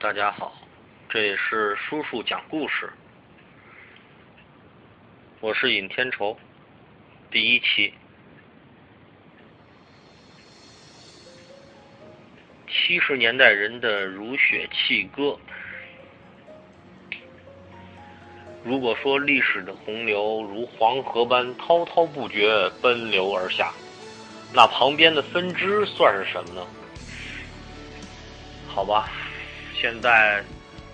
大家好，这里是叔叔讲故事，我是尹天仇，第一期。七十年代人的如血气歌。如果说历史的洪流如黄河般滔滔不绝奔流而下，那旁边的分支算是什么呢？好吧。现在，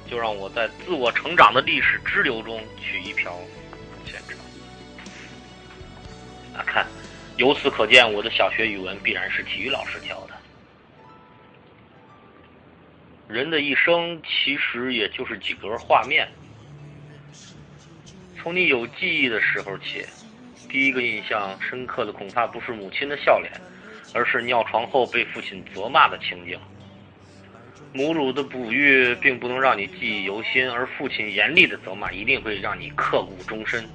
就让我在自我成长的历史支流中取一瓢浅尝。啊，看，由此可见，我的小学语文必然是体育老师教的。人的一生其实也就是几格画面。从你有记忆的时候起，第一个印象深刻的恐怕不是母亲的笑脸，而是尿床后被父亲责骂的情景。母乳的哺育并不能让你记忆犹新，而父亲严厉的责骂一定会让你刻骨终身。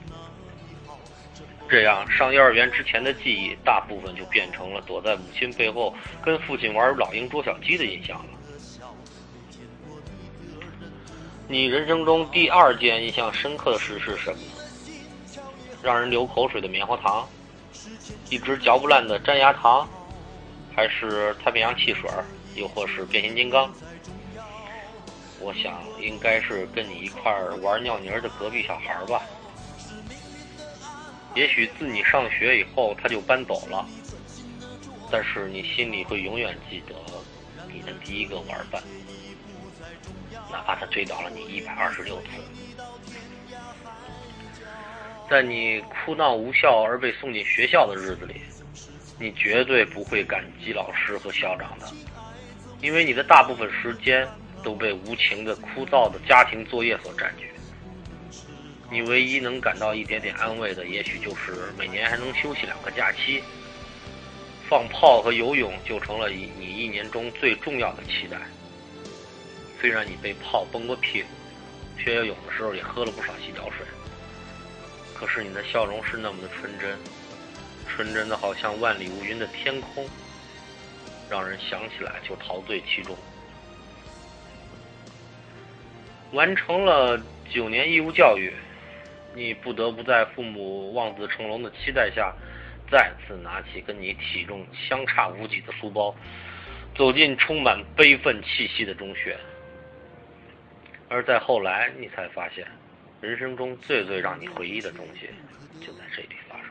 这样，上幼儿园之前的记忆大部分就变成了躲在母亲背后跟父亲玩老鹰捉小鸡的印象了。你人生中第二件印象深刻的事是什么？让人流口水的棉花糖，一直嚼不烂的粘牙糖，还是太平洋汽水，又或是变形金刚？我想应该是跟你一块儿玩尿泥的隔壁小孩吧。也许自你上学以后他就搬走了，但是你心里会永远记得你的第一个玩伴，哪怕他追到了你一百二十六次。在你哭闹无效而被送进学校的日子里，你绝对不会感激老师和校长的，因为你的大部分时间。都被无情的、枯燥的家庭作业所占据。你唯一能感到一点点安慰的，也许就是每年还能休息两个假期。放炮和游泳就成了你一年中最重要的期待。虽然你被炮崩过屁股，学游泳的时候也喝了不少洗脚水，可是你的笑容是那么的纯真，纯真的好像万里无云的天空，让人想起来就陶醉其中。完成了九年义务教育，你不得不在父母望子成龙的期待下，再次拿起跟你体重相差无几的书包，走进充满悲愤气息的中学。而在后来，你才发现，人生中最最让你回忆的东西，就在这里发生。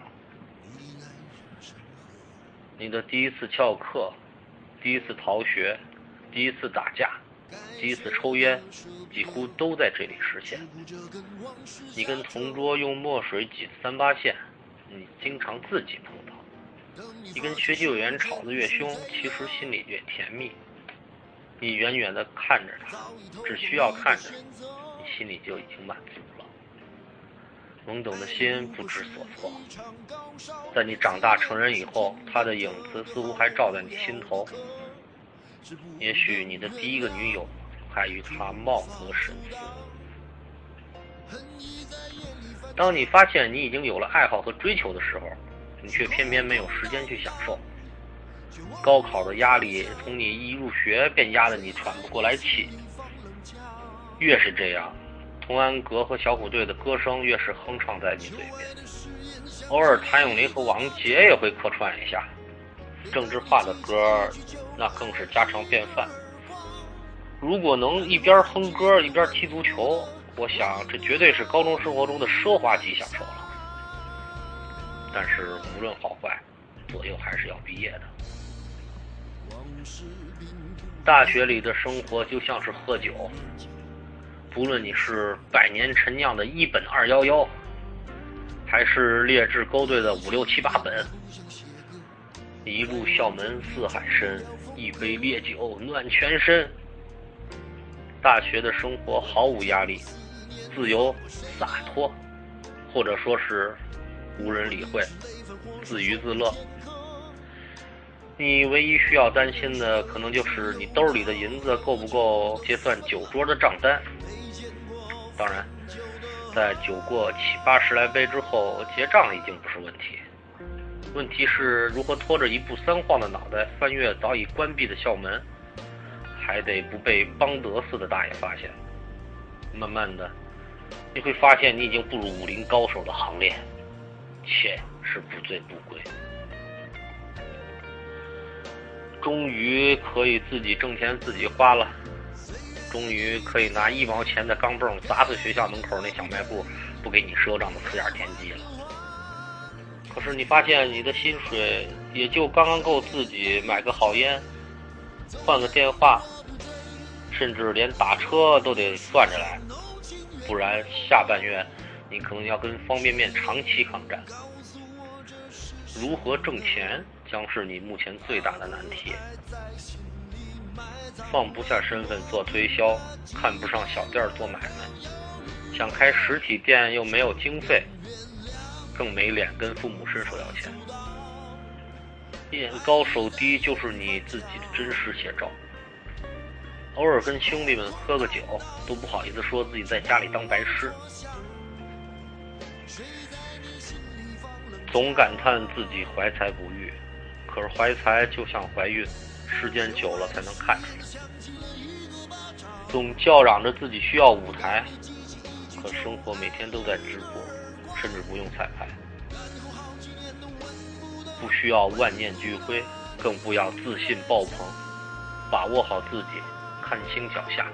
你的第一次翘课，第一次逃学，第一次打架。第一次抽烟，几乎都在这里实现。你跟同桌用墨水挤三八线，你经常自己碰到。你跟学习委员吵得越凶，其实心里越甜蜜。你远远地看着他，只需要看着，你心里就已经满足了。懵懂的心不知所措。在你长大成人以后，他的影子似乎还照在你心头。也许你的第一个女友还与他貌合神离。当你发现你已经有了爱好和追求的时候，你却偏偏没有时间去享受。高考的压力从你一入学便压得你喘不过来气。越是这样，童安格和小虎队的歌声越是哼唱在你嘴边。偶尔谭咏麟和王杰也会客串一下。郑智化的歌，那更是家常便饭。如果能一边哼歌一边踢足球，我想这绝对是高中生活中的奢华级享受了。但是无论好坏，左右还是要毕业的。大学里的生活就像是喝酒，不论你是百年陈酿的一本二幺幺，还是劣质勾兑的五六七八本。一入校门似海深，一杯烈酒暖全身。大学的生活毫无压力，自由洒脱，或者说是无人理会，自娱自乐。你唯一需要担心的，可能就是你兜里的银子够不够结算酒桌的账单。当然，在酒过七八十来杯之后，结账已经不是问题。问题是如何拖着一步三晃的脑袋翻越早已关闭的校门，还得不被邦德似的大爷发现。慢慢的，你会发现你已经步入武林高手的行列，且是不醉不归。终于可以自己挣钱自己花了，终于可以拿一毛钱的钢镚砸碎学校门口那小卖部不给你赊账的四眼田鸡了。可是你发现你的薪水也就刚刚够自己买个好烟、换个电话，甚至连打车都得算着来，不然下半月你可能要跟方便面长期抗战。如何挣钱？将是你目前最大的难题。放不下身份做推销，看不上小店做买卖，想开实体店又没有经费，更没脸跟父母伸手要钱。眼高手低就是你自己的真实写照。偶尔跟兄弟们喝个酒，都不好意思说自己在家里当白痴，总感叹自己怀才不遇。可是怀才就像怀孕，时间久了才能看出来。总叫嚷着自己需要舞台，可生活每天都在直播，甚至不用彩排。不需要万念俱灰，更不要自信爆棚。把握好自己，看清脚下，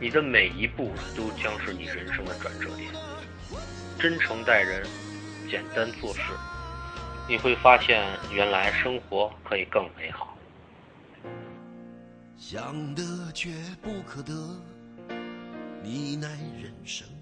你的每一步都将是你人生的转折点。真诚待人，简单做事。你会发现，原来生活可以更美好。想得却不可得，你奈人生。